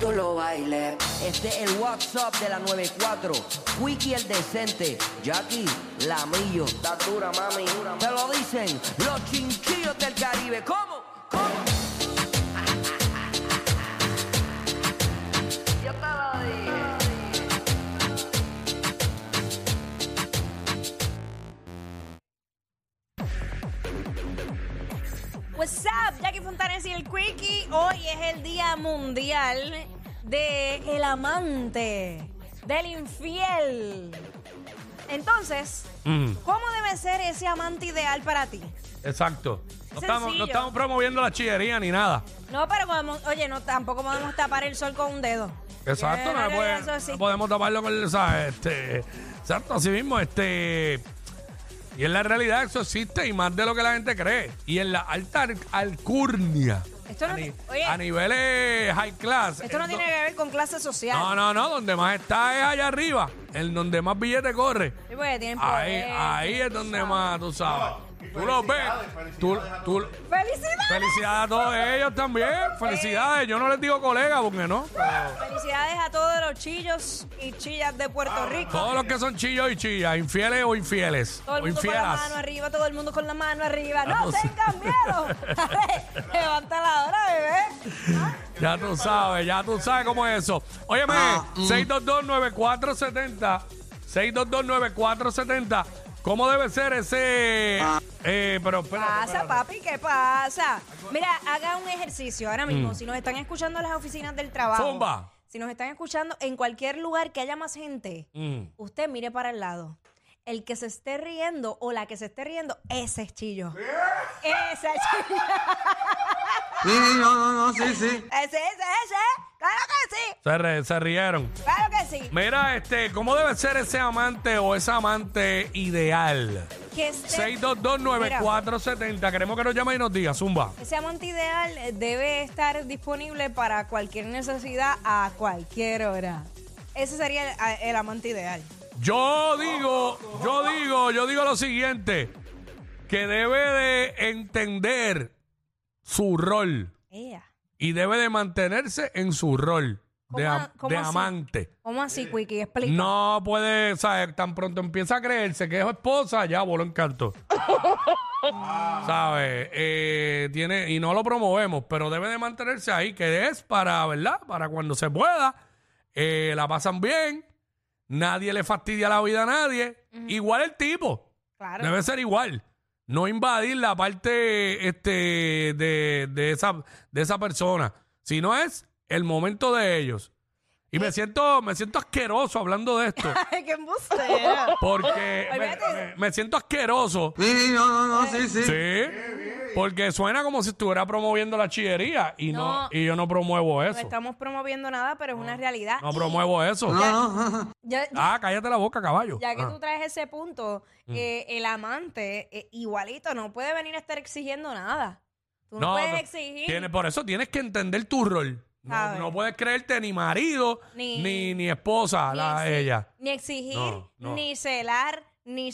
Tú lo bailes. Este es el WhatsApp de la 94. Quickie el decente. Jackie, la millo. Está dura, mami. Te lo dicen los chinchillos del Caribe. ¿Cómo? What's up, Jackie Fontanes y el Quickie. Hoy es el Día Mundial de el amante, del infiel. Entonces, Mm, ¿cómo debe ser ese amante ideal para ti? exacto. No estamos, no Sencillo. estamos promoviendo la chillería ni nada. No, pero podemos, oye, no, tampoco podemos tapar el sol con un dedo. Exacto, no, Eh, le puede- eso sí. no podemos taparlo con el, ¿sabes? Este, exacto, así mismo, este. Y en la realidad eso existe y más de lo que la gente cree. Y en la alta al- alcurnia. Esto no a, ni- oye. a niveles high class. Esto no tiene que ver con clase social. No, no, no, donde más está es allá arriba, en donde más billete corre. Sí, Ahí, poder, ahí es donde más, tú sabes. Tú los ves. Tú, tú, ¡Felicidades! felicidades a todos ellos también. Felicidades. Yo no les digo colega porque no. Felicidades a todos los chillos y chillas de Puerto Rico. Todos los que son chillos y chillas, infieles o infieles. Todo el o mundo con la infielas. mano arriba, todo el mundo con la mano arriba. Ya ¡No sabes. tengan miedo! Levanta la hora, bebé. Ya tú sabes, ya tú sabes cómo es eso. Óyeme, Ah, mm. 6229470. 6229470. ¿Cómo debe ser ese. Eh, pero espérate, pasa, espérate. papi? ¿Qué pasa? Mira, haga un ejercicio ahora mismo. Mm. Si nos están escuchando en las oficinas del trabajo, Zumba. si nos están escuchando en cualquier lugar que haya más gente, Mm. usted mire para el lado. El que se esté riendo o la que se esté riendo, ese es chillo. Ese es chillo. Sí, no, no, no, sí, sí. Ese, ese, ese. Claro que sí. Se, re- se rieron. Claro que sí. Mira, este, ¿cómo debe ser ese amante o esa amante ideal? Que esté- 6229470. Queremos que nos llame y nos diga, Zumba. Ese amante ideal eh, debe estar disponible para cualquier necesidad a cualquier hora. Ese sería el, a- el amante ideal. Yo digo, yo digo, yo digo lo siguiente, que debe de entender su rol Ea. Y debe de mantenerse en su rol de, ¿Cómo am- a- cómo de así? amante. ¿Cómo así, Quickie? Explica. No puede, ¿sabes? Tan pronto empieza a creerse que es esposa, ya voló en canto. ¿Sabes? Eh, tiene, y no lo promovemos, pero debe de mantenerse ahí, que es para, ¿verdad? Para cuando se pueda, eh, la pasan bien, nadie le fastidia la vida a nadie. Igual el tipo. Claro. Debe ser igual. No invadir la parte este, de, de esa, de esa persona, sino es el momento de ellos. Y me siento, me siento asqueroso hablando de esto. Ay, qué embustera. Porque me, Olvídate. me- me siento asqueroso. Sí, no, no, no, sí, sí. Sí. Porque suena como si estuviera promoviendo la chillería. Y no, No. y yo no promuevo No eso. estamos promoviendo nada, pero es una realidad. No Y promuevo eso. No, no, ya, Ah, cállate la boca, caballo. ya que Ah. tú traes ese punto, Mm. eh, el amante, eh, igualito, no puede venir a estar exigiendo nada. Tú no, No, puedes no. exigir. Tienes- por eso tienes que entender tu rol. No, ¿Sabes? no puedes creerte ni marido Ni- ni, ni, esposa, ni la, exi- ella. Ni exigir, No, no. ni celar, ni